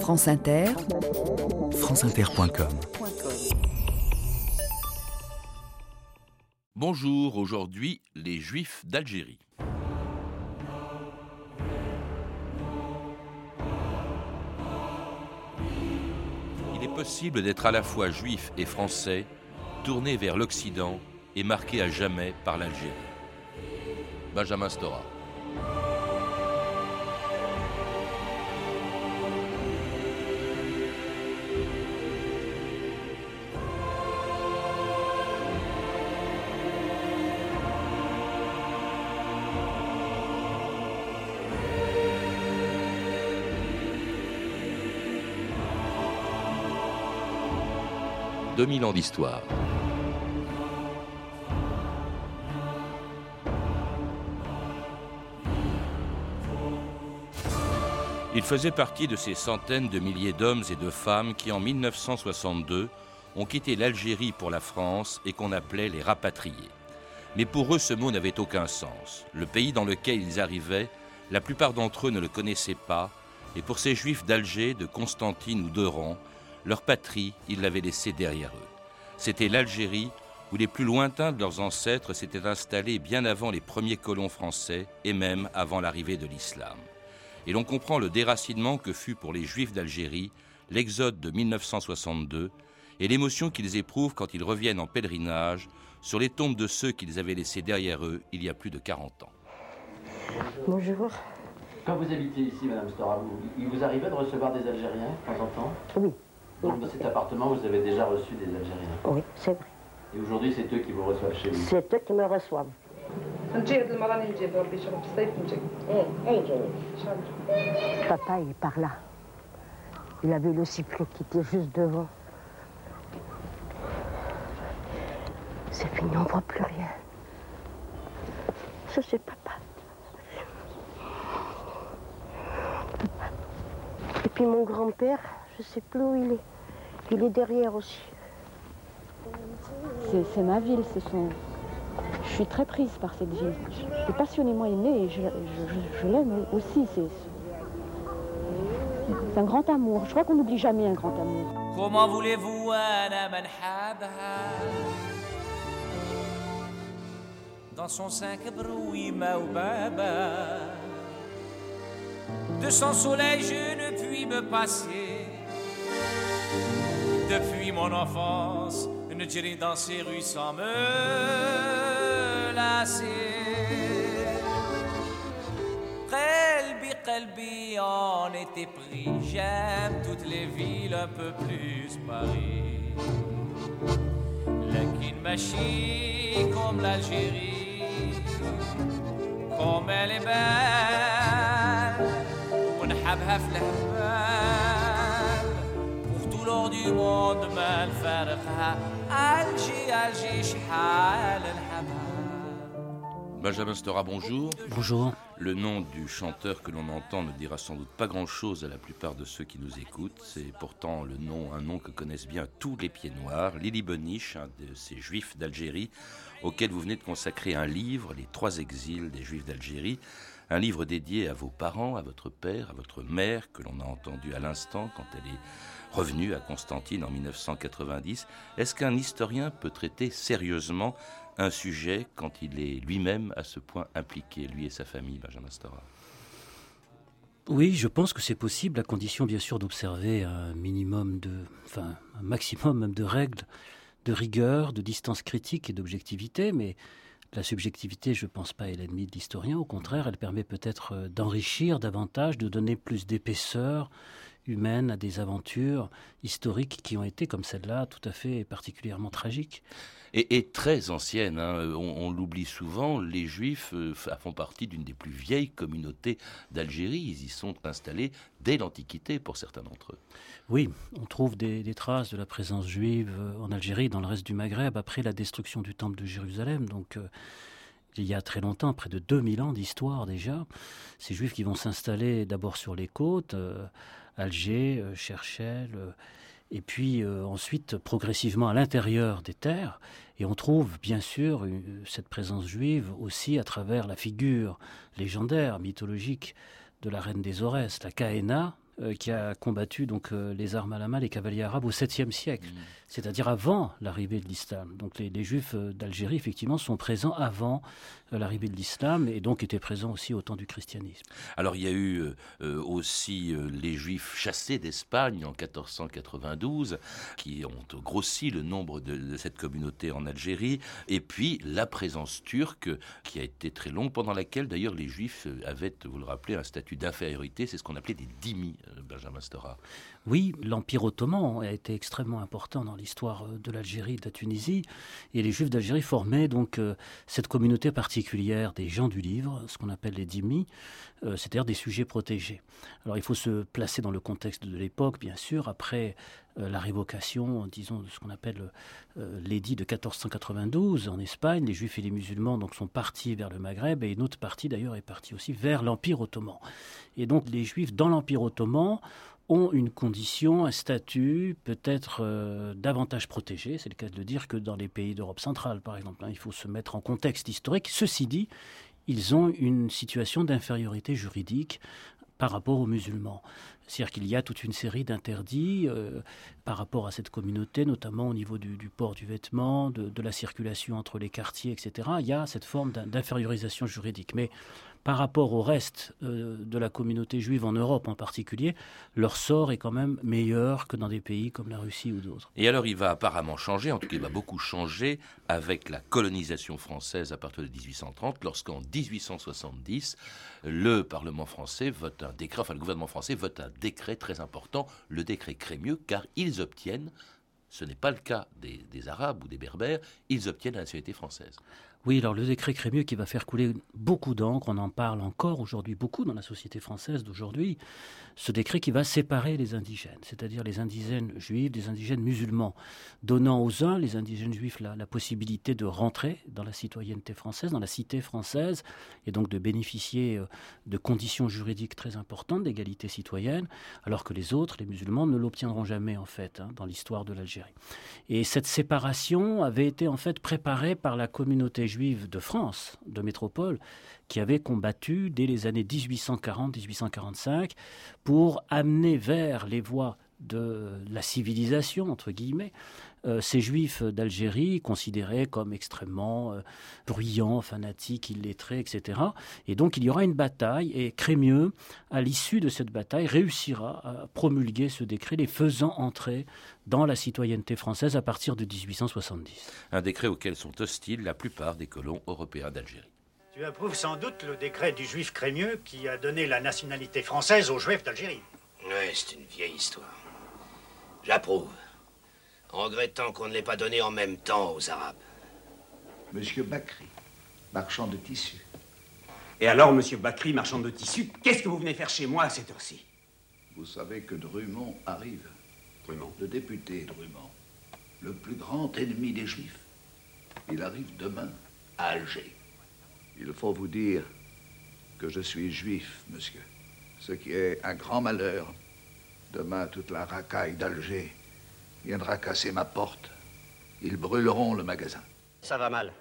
France Inter, franceinter.com Bonjour, aujourd'hui les Juifs d'Algérie. Il est possible d'être à la fois juif et français, tourné vers l'Occident et marqué à jamais par l'Algérie. Benjamin Stora. 2000 ans d'histoire. Il faisait partie de ces centaines de milliers d'hommes et de femmes qui, en 1962, ont quitté l'Algérie pour la France et qu'on appelait les rapatriés. Mais pour eux, ce mot n'avait aucun sens. Le pays dans lequel ils arrivaient, la plupart d'entre eux ne le connaissaient pas, et pour ces juifs d'Alger, de Constantine ou d'Oran, leur patrie, ils l'avaient laissée derrière eux. C'était l'Algérie, où les plus lointains de leurs ancêtres s'étaient installés bien avant les premiers colons français et même avant l'arrivée de l'islam. Et l'on comprend le déracinement que fut pour les Juifs d'Algérie l'exode de 1962 et l'émotion qu'ils éprouvent quand ils reviennent en pèlerinage sur les tombes de ceux qu'ils avaient laissés derrière eux il y a plus de 40 ans. Bonjour. Quand vous habitez ici, Madame Stora, il vous arrivait de recevoir des Algériens de temps en temps? Oui. Donc dans cet appartement, vous avez déjà reçu des Algériens. Oui, c'est vrai. Et aujourd'hui, c'est eux qui vous reçoivent chez vous. C'est eux qui me reçoivent. Papa il est par là. Il avait le sifflet qui était juste devant. C'est fini, on ne voit plus rien. Ça, c'est papa. Et puis mon grand-père, je ne sais plus où il est. Il est derrière aussi. C'est ma ville, ce sont... Je suis très prise par cette ville. Je suis passionnément aimée et je, je l'aime aussi. C'est un grand amour. Je crois qu'on n'oublie jamais un grand amour. Comment voulez-vous Dans son sein De son soleil je ne puis me passer depuis mon enfance, ne dirai dans ces rues sans me lasser. Qalbi, qalbi en était pris, j'aime toutes les villes un peu plus Paris. Lakin machine comme l'Algérie, comme elle est belle, ونحبها في du monde Benjamin Stora, bonjour. Bonjour. Le nom du chanteur que l'on entend ne dira sans doute pas grand-chose à la plupart de ceux qui nous écoutent. C'est pourtant le nom, un nom que connaissent bien tous les pieds noirs. Lily Boniche, un de ces juifs d'Algérie, auquel vous venez de consacrer un livre, Les trois exils des juifs d'Algérie. Un livre dédié à vos parents, à votre père, à votre mère, que l'on a entendu à l'instant quand elle est revenu à Constantine en 1990. Est-ce qu'un historien peut traiter sérieusement un sujet quand il est lui-même à ce point impliqué, lui et sa famille, Benjamin Stora? Oui, je pense que c'est possible, à condition bien sûr d'observer un minimum de, enfin, un maximum de règles, de rigueur, de distance critique et d'objectivité, mais la subjectivité, je ne pense pas, est l'ennemi de l'historien. Au contraire, elle permet peut-être d'enrichir davantage, de donner plus d'épaisseur, humaine, à des aventures historiques qui ont été, comme celle-là, tout à fait particulièrement tragiques. Et, très anciennes, hein. on, l'oublie souvent, les Juifs euh, font partie d'une des plus vieilles communautés d'Algérie. Ils y sont installés dès l'Antiquité pour certains d'entre eux. Oui, on trouve des, traces de la présence juive euh, en Algérie, dans le reste du Maghreb, après la destruction du temple de Jérusalem. Donc, euh, il y a très longtemps, près de 2000 ans d'histoire déjà, ces juifs qui vont s'installer d'abord sur les côtes, Alger, euh, Cherchel, euh, et puis euh, ensuite progressivement à l'intérieur des terres. Et on trouve bien sûr cette présence juive aussi à travers la figure légendaire, mythologique de la reine des Aurès, la Kaena, qui a combattu donc les armes à la main, les cavaliers arabes au 7e siècle, Mm. c'est-à-dire avant l'arrivée de l'islam. Donc les, les juifs d'Algérie, effectivement, sont présents avant euh, l'arrivée de l'islam et donc étaient présents aussi au temps du christianisme. Alors il y a eu euh, euh, aussi euh, les Juifs chassés d'Espagne en 1492, qui ont grossi le nombre de, cette communauté en Algérie, et puis la présence turque, qui a été très longue, pendant laquelle d'ailleurs les Juifs avaient, vous le rappelez, un statut d'infériorité, c'est ce qu'on appelait des dhimmis, euh, Benjamin Stora. Oui, l'Empire ottoman a été extrêmement important dans l'histoire euh, de l'Algérie de la Tunisie. Et les Juifs d'Algérie formaient donc euh, cette communauté particulière des gens du livre, ce qu'on appelle les dhimmis, euh, c'est-à-dire des sujets protégés. Alors il faut se placer dans le contexte de l'époque, bien sûr, après la révocation, disons, de ce qu'on appelle l'édit de 1492 en Espagne. Les Juifs et les musulmans donc, sont partis vers le Maghreb et une autre partie d'ailleurs est partie aussi vers l'Empire ottoman. Et donc les Juifs dans l'Empire ottoman ont une condition, un statut peut-être euh, davantage protégé, c'est le cas de le dire, que dans les pays d'Europe centrale, par exemple. hein. Il faut se mettre en contexte historique. Ceci dit, ils ont une situation d'infériorité juridique par rapport aux musulmans. C'est-à-dire qu'il y a toute une série d'interdits euh, par rapport à cette communauté, notamment au niveau du, port du vêtement, de, de la circulation entre les quartiers, etc. Il y a cette forme d'in- d'infériorisation juridique. Mais par rapport au reste euh, de la communauté juive en Europe en particulier, leur sort est quand même meilleur que dans des pays comme la Russie ou d'autres. Et alors il va apparemment changer, en tout cas il va beaucoup changer avec la colonisation française à partir de 1830, lorsqu'en 1870, le Parlement français vote un décret, enfin le gouvernement français vote un décret très important, le décret Crémieux, car ils obtiennent, ce n'est pas le cas des, des Arabes ou des Berbères, ils obtiennent la nationalité française. Oui, alors le décret Crémieux qui va faire couler beaucoup d'encre, on en parle encore aujourd'hui beaucoup dans la société française d'aujourd'hui, ce décret qui va séparer les indigènes, c'est-à-dire les indigènes juifs des indigènes musulmans, donnant aux uns, les indigènes juifs, la, la possibilité de rentrer dans la citoyenneté française, dans la cité française, et donc de bénéficier euh, de conditions juridiques très importantes d'égalité citoyenne, alors que les autres, les musulmans, ne l'obtiendront jamais en fait hein, dans l'histoire de l'Algérie. Et cette séparation avait été en fait communauté de France, de métropole, qui avait combattu dès les années 1840-1845 pour amener vers les voies de la civilisation, entre guillemets, euh, ces juifs d'Algérie considérés comme extrêmement euh, bruyants, fanatiques, illettrés, etc. Et donc il y aura une bataille et Crémieux, à l'issue de cette bataille, réussira à promulguer ce décret, les faisant entrer dans la citoyenneté française à partir de 1870. Un décret auquel sont hostiles la plupart des colons européens d'Algérie. Tu approuves sans doute le décret du juif Crémieux qui a donné la nationalité française aux juifs d'Algérie. Oui, c'est une vieille histoire. J'approuve. En regrettant qu'on ne l'ait pas donné en même temps aux Arabes. Monsieur Bacry, marchand de tissus. Et alors, monsieur Bacry, marchand de tissus, qu'est-ce que vous venez faire chez moi à cette heure-ci? Vous savez que Drummond arrive. Drummond Le député Drummond, le plus grand ennemi des Juifs. Il arrive demain à Alger. Il faut vous dire que je suis juif, monsieur. Ce qui est un grand malheur. Demain, toute la racaille d'Alger viendra casser ma porte. Ils brûleront le magasin. Ça va mal.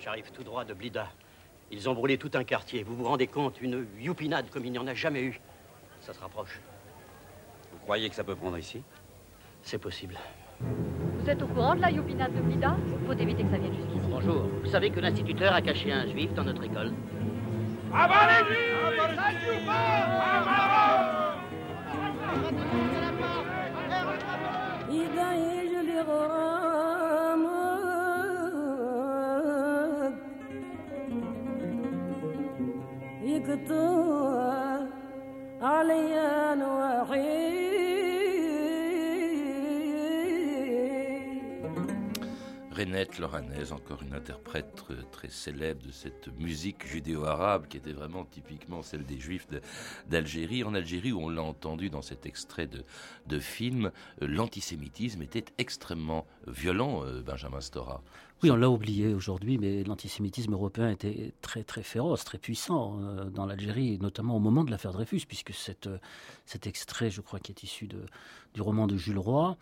J'arrive tout droit de Blida. Ils ont brûlé tout un quartier. Vous vous rendez compte Une youpinade comme il n'y en a jamais eu. Ça se rapproche. Vous croyez que ça peut prendre ici? C'est possible. Vous êtes au courant de la youpinade de Blida? Faut éviter que ça vienne jusqu'ici. Bonjour. Vous savez que l'instituteur a caché un juif dans notre école غرامك يقطع علي وحيد. Renette Loranaise, encore une interprète très, très célèbre de cette musique judéo-arabe qui était vraiment typiquement celle des Juifs d'Algérie. En Algérie, où on l'a entendu dans cet extrait de, de film, euh, l'antisémitisme était extrêmement violent, euh, Benjamin Stora. Oui, on l'a oublié aujourd'hui, mais l'antisémitisme européen était très très féroce, très puissant euh, dans l'Algérie, notamment au moment de l'affaire Dreyfus, puisque cette, euh, cet extrait, je crois, qui est issu de, du roman de Jules Roy,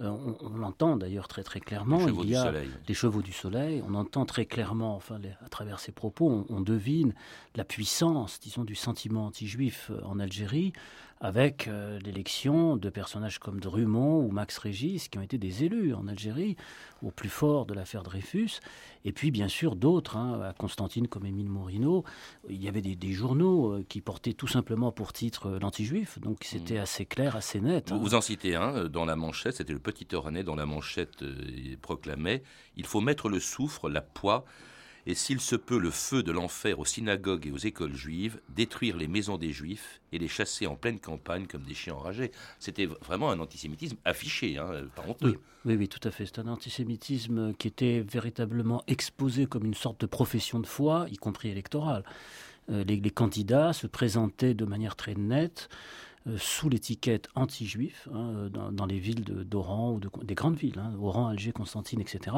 euh, on, on l'entend d'ailleurs très très clairement. Les Chevaux Il du y a Soleil. les chevaux du soleil. On entend très clairement, enfin, les- à travers ses propos, on, on devine la puissance, disons, du sentiment anti-juif en Algérie, avec euh, l'élection de personnages comme Drummond ou Max Régis, qui ont été des élus en Algérie, au plus fort de l'affaire Dreyfus, et puis bien sûr d'autres, hein, à Constantine comme Émile Morino. Il y avait des, journaux euh, qui portaient tout simplement pour titre euh, l'anti-juif, donc c'était mmh. assez clair, assez net. Vous, hein. en citez un dans la manchette, c'était le Petit Oranais dans la manchette proclamait Il faut mettre le soufre, la poix, et s'il se peut le feu de l'enfer aux synagogues et aux écoles juives, détruire les maisons des juifs et les chasser en pleine campagne comme des chiens enragés. C'était vraiment un antisémitisme affiché, hein, pas honteux. Oui, oui, tout à fait. C'est un antisémitisme qui était véritablement exposé comme une sorte de profession de foi, y compris électorale. Euh, les, candidats se présentaient de manière très nette euh, sous l'étiquette anti-juif hein, euh, dans, les villes d'Oran ou des grandes villes, hein, Oran, Alger, Constantine, etc.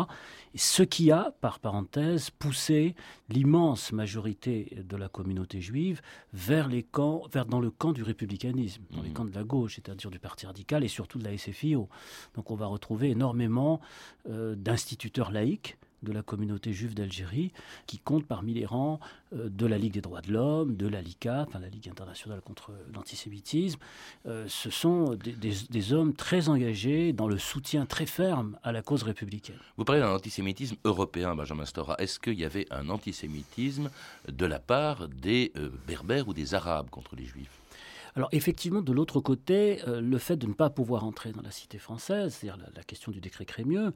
Et ce qui a, par parenthèse, poussé l'immense majorité de la communauté juive vers les camps, vers dans le camp du républicanisme, dans les mmh. camps de la gauche, c'est-à-dire du Parti radical et surtout de la SFIO. Donc on va retrouver énormément euh, d'instituteurs laïcs de la communauté juive d'Algérie, qui compte parmi les rangs euh, de la Ligue des droits de l'homme, de la LICA, enfin la Ligue internationale contre l'antisémitisme. Euh, ce sont des, hommes très engagés dans le soutien très ferme à la cause républicaine. Vous parlez d'un antisémitisme européen, Benjamin Stora. Est-ce qu'il y avait un antisémitisme de la part des euh, Berbères ou des Arabes contre les Juifs? Alors effectivement, de l'autre côté, le fait de ne pas pouvoir entrer dans la cité française, c'est-à-dire la, question du décret Crémieux,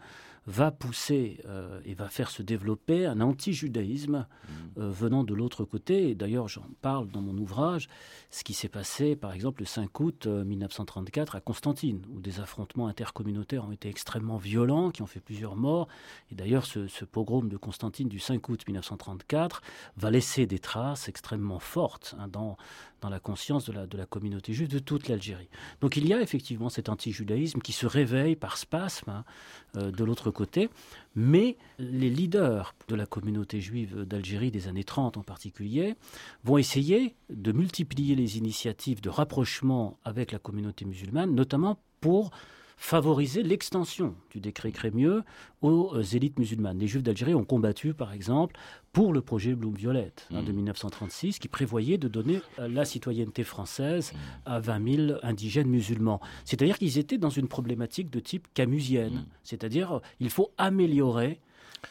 va pousser euh, et va faire se développer un anti-judaïsme mmh. euh, venant de l'autre côté. Et d'ailleurs, j'en parle dans mon ouvrage, ce qui s'est passé par exemple le 5 août 1934 euh, à Constantine, où des affrontements intercommunautaires ont été extrêmement violents, qui ont fait plusieurs morts. Et d'ailleurs, ce, pogrom de Constantine du 5 août 1934 va laisser des traces extrêmement fortes hein, dans, dans la conscience de la, de la communauté juive de toute l'Algérie. Donc il y a effectivement cet anti-judaïsme qui se réveille par spasme hein, de l'autre côté, mais les leaders de la communauté juive d'Algérie des années 30 en particulier vont essayer de multiplier les initiatives de rapprochement avec la communauté musulmane, notamment pour favoriser l'extension du décret Crémieux aux euh, élites musulmanes. Les Juifs d'Algérie ont combattu, par exemple, pour le projet Bloom-Violette hein, de 1936, mmh. qui prévoyait de donner euh, la citoyenneté française mmh. à 20 000 indigènes musulmans. C'est-à-dire qu'ils étaient dans une problématique de type camusienne, mmh. c'est-à-dire il faut améliorer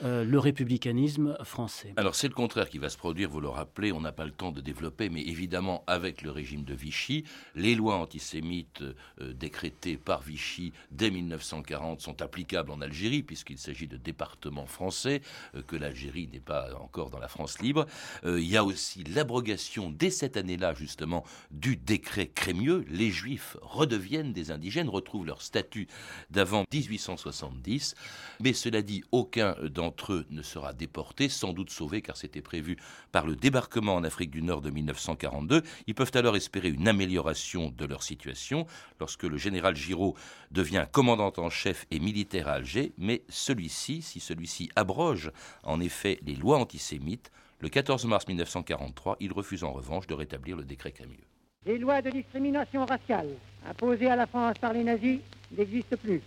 euh, le républicanisme français. Alors c'est le contraire qui va se produire, vous le rappelez, on n'a pas le temps de développer, mais évidemment avec le régime de Vichy, les lois antisémites euh, décrétées par Vichy dès 1940 sont applicables en Algérie, puisqu'il s'agit de départements français, euh, que l'Algérie n'est pas encore dans la France libre. il y a aussi l'abrogation dès cette année-là justement du décret Crémieux. Les Juifs redeviennent des indigènes, retrouvent leur statut d'avant 1870, mais cela dit, aucun d'entre eux ne sera déporté, sans doute sauvé car c'était prévu par le débarquement en Afrique du Nord de 1942. Ils peuvent alors espérer une amélioration de leur situation lorsque le général Giraud devient commandant en chef et militaire à Alger, mais celui-ci, si celui-ci abroge en effet les lois antisémites, le 14 mars 1943, il refuse en revanche de rétablir le décret Crémieux. Les lois de discrimination raciale imposées à la France par les nazis n'existent plus.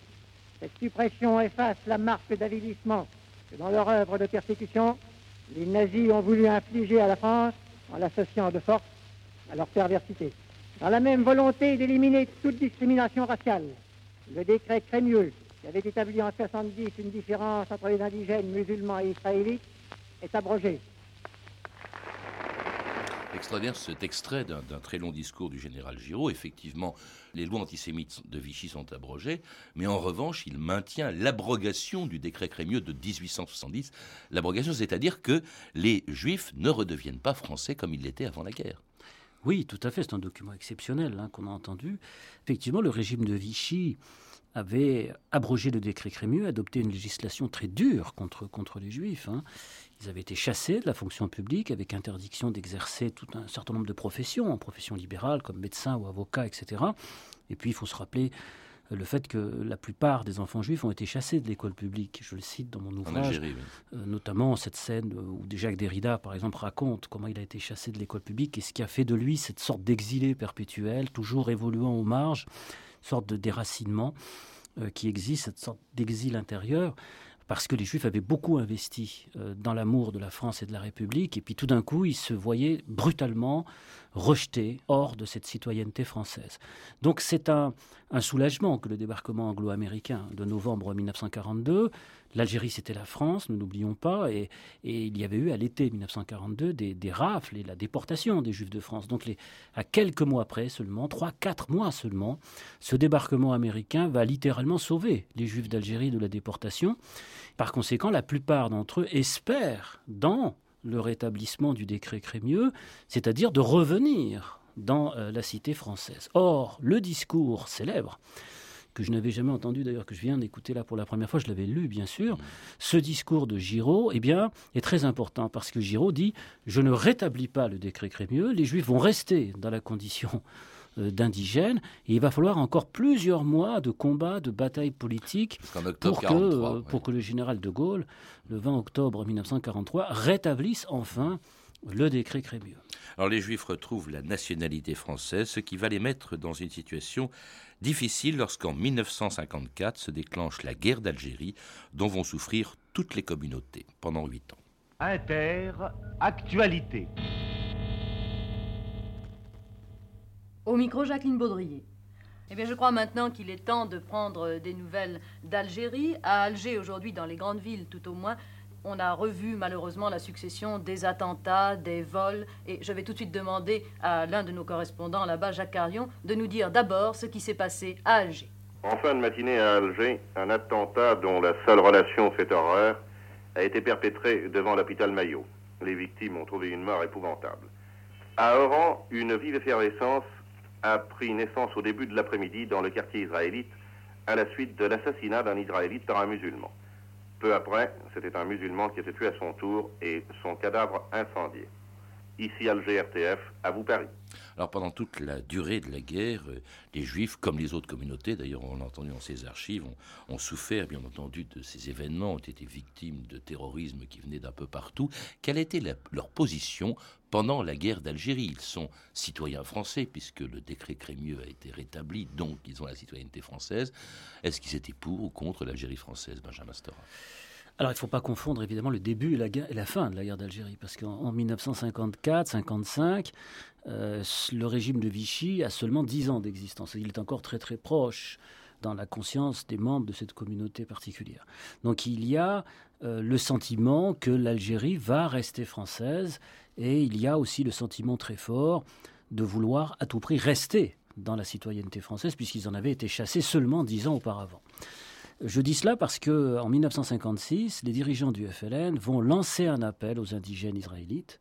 Cette suppression efface la marque d'avilissement dans leur œuvre de persécution, les nazis ont voulu infliger à la France en l'associant de force à leur perversité. Dans la même volonté d'éliminer toute discrimination raciale, le décret Crémieux, qui avait établi en 70 une différence entre les indigènes musulmans et israélites, est abrogé extraordinaire cet extrait d'un très long discours du général Giraud. Effectivement, les lois antisémites de Vichy sont abrogées, mais en revanche, il maintient l'abrogation du décret Crémieux de 1870. L'abrogation, c'est-à-dire que les Juifs ne redeviennent pas français comme ils l'étaient avant la guerre. Oui, tout à fait, c'est un document exceptionnel hein, qu'on a entendu. Effectivement, le régime de Vichy avait abrogé le décret Crémieux, adopté une législation très dure contre, contre les Juifs. Hein. Ils avaient été chassés de la fonction publique avec interdiction d'exercer tout un certain nombre de professions, en profession libérale comme médecin ou avocat, etc. Et puis il faut se rappeler le fait que la plupart des enfants juifs ont été chassés de l'école publique. Je le cite dans mon ouvrage, euh, notamment cette scène où Jacques Derrida, par exemple, raconte comment il a été chassé de l'école publique et ce qui a fait de lui cette sorte d'exilé perpétuel, toujours évoluant aux marges, sorte de déracinement euh, qui existe, cette sorte d'exil intérieur parce que les Juifs avaient beaucoup investi euh, dans l'amour de la France et de la République, et puis tout d'un coup, ils se voyaient brutalement rejetés hors de cette citoyenneté française. Donc c'est un, un soulagement que le débarquement anglo-américain de novembre 1942 L'Algérie, c'était la France, nous n'oublions pas, et, il y avait eu à l'été 1942 des, rafles et la déportation des Juifs de France. Donc à quelques mois après seulement, trois, quatre mois seulement, ce débarquement américain va littéralement sauver les Juifs d'Algérie de la déportation. Par conséquent, la plupart d'entre eux espèrent dans le rétablissement du décret Crémieux, c'est-à-dire de revenir dans euh, la cité française. Or, le discours célèbre que je n'avais jamais entendu d'ailleurs, que je viens d'écouter là pour la première fois, je l'avais lu bien sûr, ce discours de Giraud eh bien, est très important parce que Giraud dit Je ne rétablis pas le décret Crémieux, les Juifs vont rester dans la condition d'indigènes et il va falloir encore plusieurs mois de combats, de batailles politiques pour, que, euh, pour que le général de Gaulle, le 20 octobre 1943, rétablisse enfin le décret Crémieux. Alors les Juifs retrouvent la nationalité française, ce qui va les mettre dans une situation difficile lorsqu'en 1954 se déclenche la guerre d'Algérie, dont vont souffrir toutes les communautés pendant huit ans. Inter, actualité. Au micro, Jacqueline Baudrier. Eh bien, je crois maintenant qu'il est temps de prendre des nouvelles d'Algérie. À Alger, aujourd'hui, dans les grandes villes tout au moins, on a revu malheureusement la succession des attentats, des vols, et je vais tout de suite demander à l'un de nos correspondants là-bas, Jacques Carion, de nous dire d'abord ce qui s'est passé à Alger. En fin de matinée à Alger, un attentat dont la seule relation fait horreur a été perpétré devant l'hôpital Maillot. Les victimes ont trouvé une mort épouvantable. À Oran, une vive effervescence a pris naissance au début de l'après-midi dans le quartier israélite à la suite de l'assassinat d'un israélite par un musulman. Peu après, c'était un musulman qui était tué à son tour et son cadavre incendié. Ici Alger RTF, à vous Paris. Alors pendant toute la durée de la guerre, euh, les Juifs, comme les autres communautés, d'ailleurs on l'a entendu dans ces archives, ont, souffert bien entendu de ces événements, ont été victimes de terrorisme qui venait d'un peu partout. Quelle était leur position pendant la guerre d'Algérie Ils sont citoyens français puisque le décret Crémieux a été rétabli, donc ils ont la citoyenneté française. Est-ce qu'ils étaient pour ou contre l'Algérie française, Benjamin Stora? Alors il ne faut pas confondre évidemment le début et la, fin de la guerre d'Algérie, parce qu'en 1954-55, euh, le régime de Vichy a seulement 10 ans d'existence. Il est encore très très proche dans la conscience des membres de cette communauté particulière. Donc il y a euh, le sentiment que l'Algérie va rester française, et il y a aussi le sentiment très fort de vouloir à tout prix rester dans la citoyenneté française, puisqu'ils en avaient été chassés seulement 10 ans auparavant. Je dis cela parce que en 1956, les dirigeants du FLN vont lancer un appel aux indigènes israélites,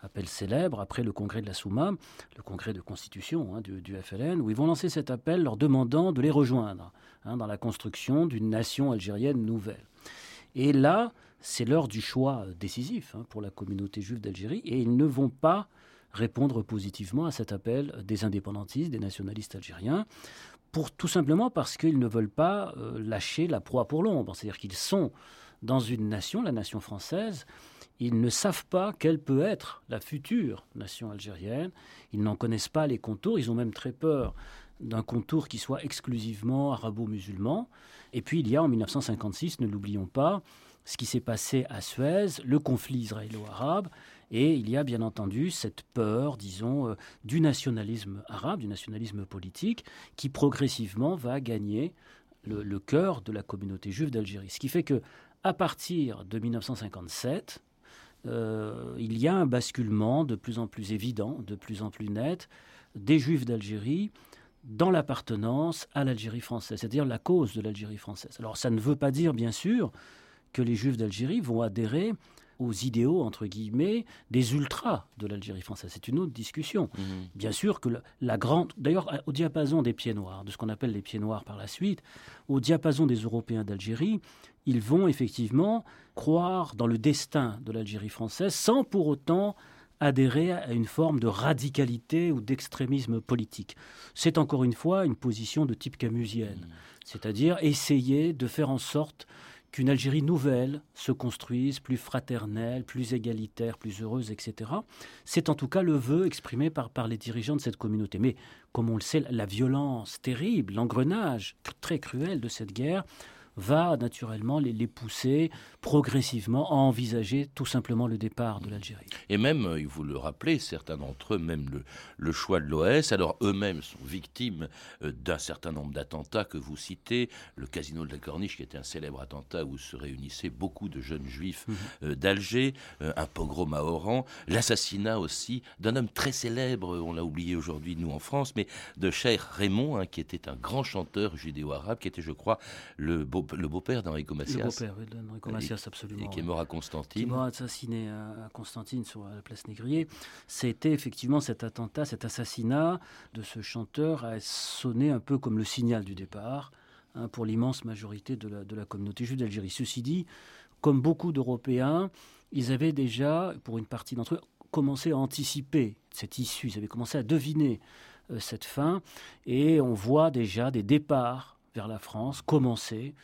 appel célèbre après le congrès de la Souma, le congrès de constitution hein, du, FLN, où ils vont lancer cet appel leur demandant de les rejoindre hein, dans la construction d'une nation algérienne nouvelle. Et là, c'est l'heure du choix décisif hein, pour la communauté juive d'Algérie, et ils ne vont pas répondre positivement à cet appel des indépendantistes, des nationalistes algériens pour, tout simplement parce qu'ils ne veulent pas euh, lâcher la proie pour l'ombre. C'est-à-dire qu'ils sont dans une nation, la nation française, ils ne savent pas quelle peut être la future nation algérienne, ils n'en connaissent pas les contours, ils ont même très peur d'un contour qui soit exclusivement arabo-musulman. Et puis il y a en 1956, ne l'oublions pas, ce qui s'est passé à Suez, le conflit israélo-arabe, et il y a bien entendu cette peur, disons, euh, du nationalisme arabe, du nationalisme politique, qui progressivement va gagner le, cœur de la communauté juive d'Algérie. Ce qui fait que, à partir de 1957, euh, il y a un basculement de plus en plus évident, de plus en plus net, des juifs d'Algérie dans l'appartenance à l'Algérie française, c'est-à-dire la cause de l'Algérie française. Alors ça ne veut pas dire, bien sûr, que les juifs d'Algérie vont adhérer aux idéaux, entre guillemets, des ultras de l'Algérie française. C'est une autre discussion. Mhm. Bien sûr que la grande... D'ailleurs, au diapason des pieds noirs, de ce qu'on appelle les pieds noirs par la suite, au diapason des Européens d'Algérie, ils vont effectivement croire dans le destin de l'Algérie française sans pour autant adhérer à une forme de radicalité ou d'extrémisme politique. C'est encore une fois une position de type camusienne, mhm. c'est-à-dire essayer de faire en sorte qu'une Algérie nouvelle se construise, plus fraternelle, plus égalitaire, plus heureuse, etc. C'est en tout cas le vœu exprimé par, par les dirigeants de cette communauté. Mais comme on le sait, la violence terrible, l'engrenage très cruel de cette guerre va naturellement les, les pousser progressivement à envisager tout simplement le départ de l'Algérie. Et même, euh, vous le rappelez, certains d'entre eux, même le, le choix de l'OS, alors eux-mêmes sont victimes euh, d'un certain nombre d'attentats que vous citez, le casino de la Corniche qui était un célèbre attentat où se réunissaient beaucoup de jeunes juifs Mhm. euh, d'Alger, un pogrom à Oran, l'assassinat aussi d'un homme très célèbre, on l'a oublié aujourd'hui nous en France, mais de Cheikh Raymond, hein, qui était un grand chanteur judéo-arabe, qui était je crois le, beau, le beau-père d'Enrico Macias. Le beau-père oui, d'Enrico Macias, absolument. Et qui est mort à qui Constantine. m'a assassiné à à Constantine sur la place Négrier, c'était effectivement cet attentat, cet assassinat de ce chanteur a sonné un peu comme le signal du départ hein, pour l'immense majorité de la, de la communauté juive d'Algérie. Ceci dit, comme beaucoup d'Européens, ils avaient déjà, pour une partie d'entre eux, commencé à anticiper cette issue, ils avaient commencé à deviner euh, cette fin, et on voit déjà des départs vers la France commencer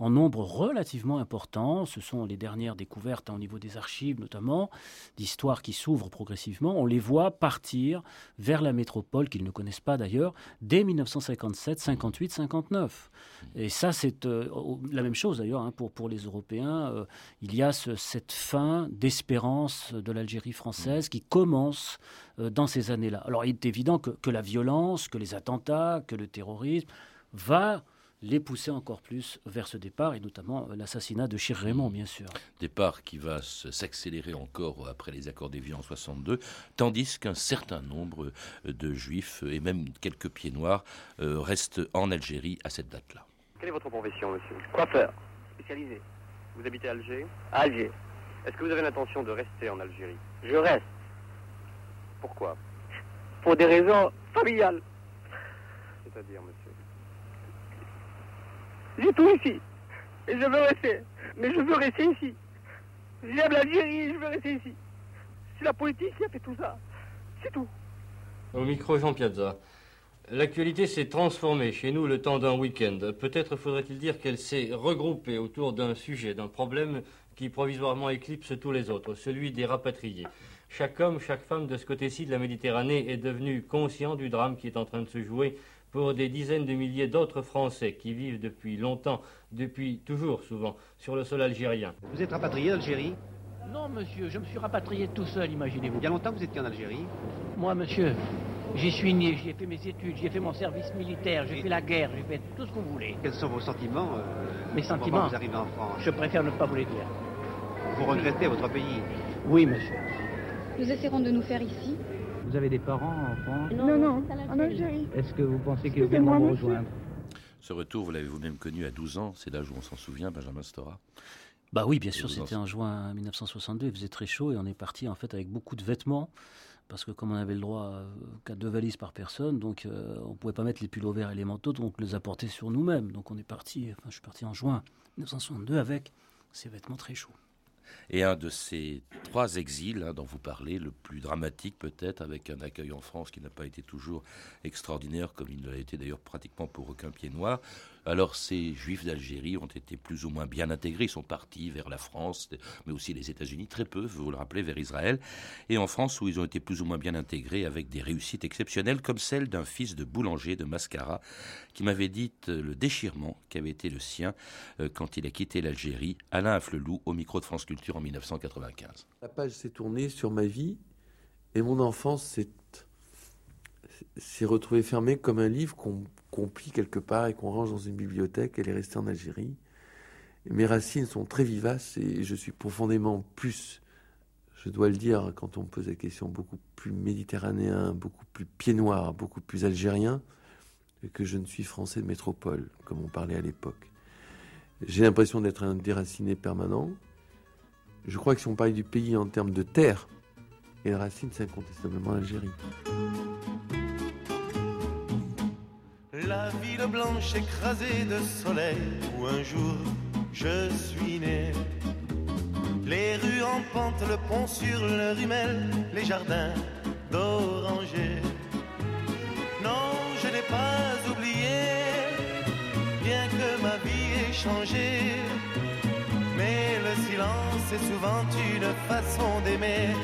en nombre relativement important. Ce sont les dernières découvertes hein, au niveau des archives, notamment, d'histoires qui s'ouvrent progressivement. On les voit partir vers la métropole, qu'ils ne connaissent pas d'ailleurs, dès 1957, 58, 59. Et ça, c'est euh, la même chose d'ailleurs hein, pour, pour les Européens. Euh, il y a ce- cette fin d'espérance de l'Algérie française qui commence euh, dans ces années-là. Alors, il est évident que, que la violence, que les attentats, que le terrorisme va les pousser encore plus vers ce départ, et notamment euh, l'assassinat de Chir Raymond, bien sûr. départ qui va s'accélérer encore après les accords d'Évian en 62, tandis qu'un certain nombre euh, de juifs et même quelques pieds noirs euh, restent en Algérie à cette date-là. Quelle est votre profession, monsieur? Coiffeur, Spécialisé. Vous habitez à Alger? À Alger. Est-ce que vous avez l'intention de rester en Algérie? Je reste Pourquoi? Pour des raisons familiales. C'est-à-dire, monsieur? J'ai tout ici. Et je veux rester. Mais je veux rester ici. J'aime l'Algérie, je veux rester ici. C'est la politique qui a fait tout ça. C'est tout. Au micro Jean Piazza. L'actualité s'est transformée chez nous le temps d'un week-end. Peut-être faudrait-il dire qu'elle s'est regroupée autour d'un sujet, d'un problème qui provisoirement éclipse tous les autres, celui des rapatriés. Chaque homme, chaque femme de ce côté-ci de la Méditerranée est devenu conscient du drame qui est en train de se jouer pour des dizaines de milliers d'autres Français qui vivent depuis longtemps, depuis toujours souvent, sur le sol algérien. Vous êtes rapatrié d'Algérie Non, monsieur, je me suis rapatrié tout seul, imaginez-vous. Il y a longtemps que vous étiez en Algérie Moi, monsieur, j'y suis né, j'y ai fait mes études, j'y ai fait mon service militaire, j'ai fait la guerre, j'ai fait tout ce que vous voulez. Quels sont vos sentiments euh, Mes au moment où sentiments Vous arrivez en France. Je préfère ne pas vous les dire. Vous regrettez votre pays Oui, monsieur. Nous essaierons de nous faire ici. Vous avez des parents en France Non, non, en Algérie. Est-ce que vous pensez qu'ils viendront vous rejoindre Ce retour, vous l'avez vous-même connu à 12 ans, c'est l'âge où on s'en souvient, Benjamin Stora. Bah oui, bien sûr, c'était en juin 1962, il faisait très chaud et on est parti en fait avec beaucoup de vêtements parce que comme on avait le droit euh, qu'à deux valises par personne, donc euh, on pouvait pas mettre les pullovers et les manteaux, donc on les a portés sur nous-mêmes. Donc on est parti, enfin je suis parti en juin 1962 avec ces vêtements très chauds. Et un de ces trois exils hein, dont vous parlez, le plus dramatique peut-être, avec un accueil en France qui n'a pas été toujours extraordinaire, comme il ne l'a été d'ailleurs pratiquement pour aucun pied noir. Alors ces juifs d'Algérie ont été plus ou moins bien intégrés, ils sont partis vers la France, mais aussi les États-Unis, très peu, vous le rappelez, vers Israël. Et en France, où ils ont été plus ou moins bien intégrés avec des réussites exceptionnelles, comme celle d'un fils de boulanger de Mascara, qui m'avait dit euh, le déchirement qui avait été le sien euh, quand il a quitté l'Algérie, Alain Afflelou, au micro de France Culture en 1995. La page s'est tournée sur ma vie et mon enfance s'est s'est retrouvée fermée comme un livre qu'on plie quelque part et qu'on range dans une bibliothèque. Elle est restée en Algérie. Mes racines sont très vivaces et je suis profondément plus, je dois le dire, quand on me pose la question, beaucoup plus méditerranéen, beaucoup plus pied noir, beaucoup plus algérien que je ne suis français de métropole, comme on parlait à l'époque. J'ai l'impression d'être un déraciné permanent. Je crois que si on parlait du pays en termes de terre, et la racine, c'est incontestablement l'Algérie. Ville blanche écrasée de soleil où un jour je suis né. Les rues en pente, le pont sur le rumel, les jardins d'orangers. Non, je n'ai pas oublié, bien que ma vie ait changé. Mais le silence est souvent une façon d'aimer.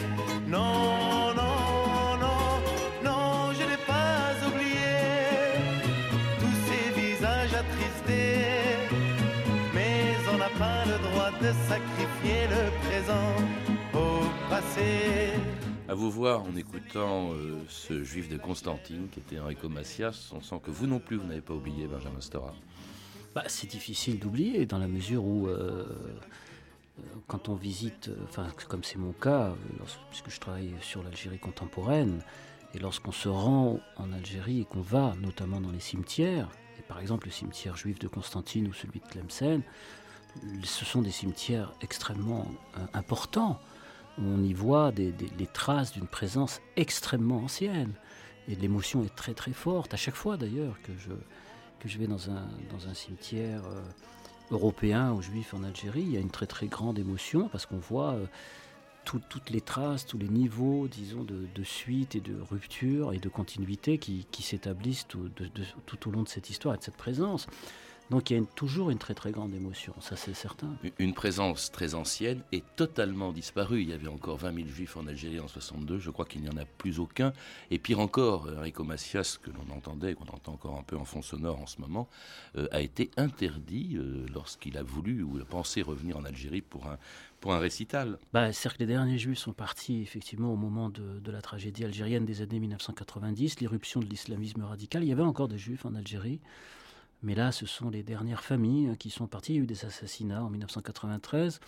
Non, non, de sacrifier le présent au passé. À vous voir en écoutant euh, ce juif de Constantine qui était Enrico Macias, on sent que vous non plus, vous n'avez pas oublié Benjamin Stora. Bah, c'est difficile d'oublier dans la mesure où, euh, euh, quand on visite, enfin, comme c'est mon cas, lorsque- puisque je travaille sur l'Algérie contemporaine, et lorsqu'on se rend en Algérie et qu'on va notamment dans les cimetières, et par exemple le cimetière juif de Constantine ou celui de Tlemcen, ce sont des cimetières extrêmement euh, importants. On y voit des, les traces d'une présence extrêmement ancienne. Et l'émotion est très très forte, à chaque fois d'ailleurs que je, que je vais dans un, dans un cimetière euh, européen ou juif en Algérie, il y a une très très grande émotion parce qu'on voit euh, tout- toutes les traces, tous les niveaux, disons, de, suite et de rupture et de continuité qui, s'établissent tout, tout au long de cette histoire et de cette présence. Donc il y a une- toujours une très très grande émotion, ça c'est certain. Une présence très ancienne est totalement disparue. Il y avait encore 20 000 juifs en Algérie en 62, je crois qu'il n'y en a plus aucun. Et pire encore, Enrico Macias, que l'on entendait, qu'on entend encore un peu en fond sonore en ce moment, euh, a été interdit euh, lorsqu'il a voulu ou a pensé revenir en Algérie pour un, pour un récital. Bah, C'est-à-dire que les derniers juifs sont partis effectivement au moment de, de la tragédie algérienne des années 1990, l'irruption de l'islamisme radical. Il y avait encore des juifs en Algérie, mais là ce sont les dernières familles euh, qui sont parties. Il y a eu des assassinats en 1993.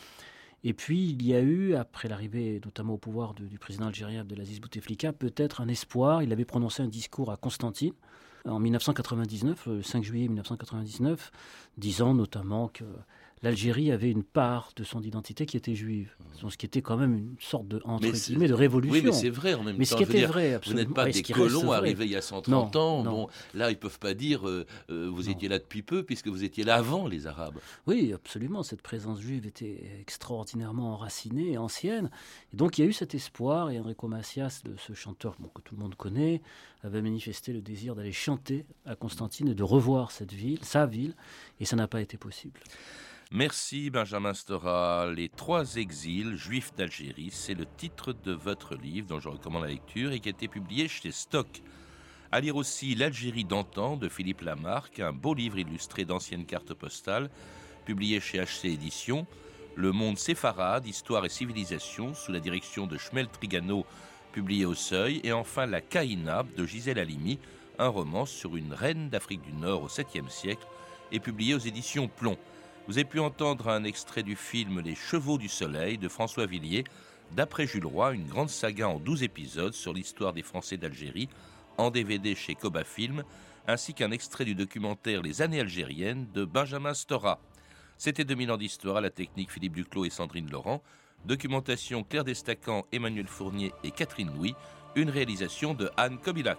Et puis il y a eu, après l'arrivée notamment au pouvoir du président algérien Abdelaziz Bouteflika, peut-être un espoir. Il avait prononcé un discours à Constantine en 1999, le 5 juillet 1999, disant notamment que l'Algérie avait une part de son identité qui était juive, Donc, ce qui était quand même une sorte de entre guillemets de révolution. Oui, mais c'est vrai en même Mais temps. ce qui était dire, vrai, Vous absolument. n'êtes pas des colons arrivés il y a 130 Non, ans. non. Bon, là, ils peuvent pas dire euh, euh, vous étiez là depuis peu puisque vous étiez là avant les Arabes. Oui, absolument. Cette présence juive était extraordinairement enracinée et ancienne. Et donc il y a eu cet espoir. Et Enrico Macias, ce chanteur bon, que tout le monde connaît, avait manifesté le désir d'aller chanter à Constantine et de revoir cette ville, sa ville. Et ça n'a pas été possible. Merci Benjamin Stora. Les trois exils juifs d'Algérie, c'est le titre de votre livre dont je recommande la lecture et qui a été publié chez Stock. À lire aussi L'Algérie d'antan de Philippe Lamarck, un beau livre illustré d'anciennes cartes postales, publié chez HC Éditions. Le monde séfarade, histoire et civilisation, sous la direction de Schmel Trigano, publié au Seuil. Et enfin La Caïna de Gisèle Halimi, un roman sur une reine d'Afrique du Nord au 7e siècle, et publié aux éditions Plomb. Vous avez pu entendre un extrait du film Les Chevaux du Soleil de François Villiers, d'après Jules Roy, une grande saga en 12 épisodes sur l'histoire des Français d'Algérie, en DVD chez Coba Film, ainsi qu'un extrait du documentaire Les années algériennes de Benjamin Stora. C'était 2000 ans d'histoire à la technique Philippe Duclos et Sandrine Laurent, documentation Claire Destacan, Emmanuel Fournier et Catherine Louis, une réalisation de Anne Kobilac.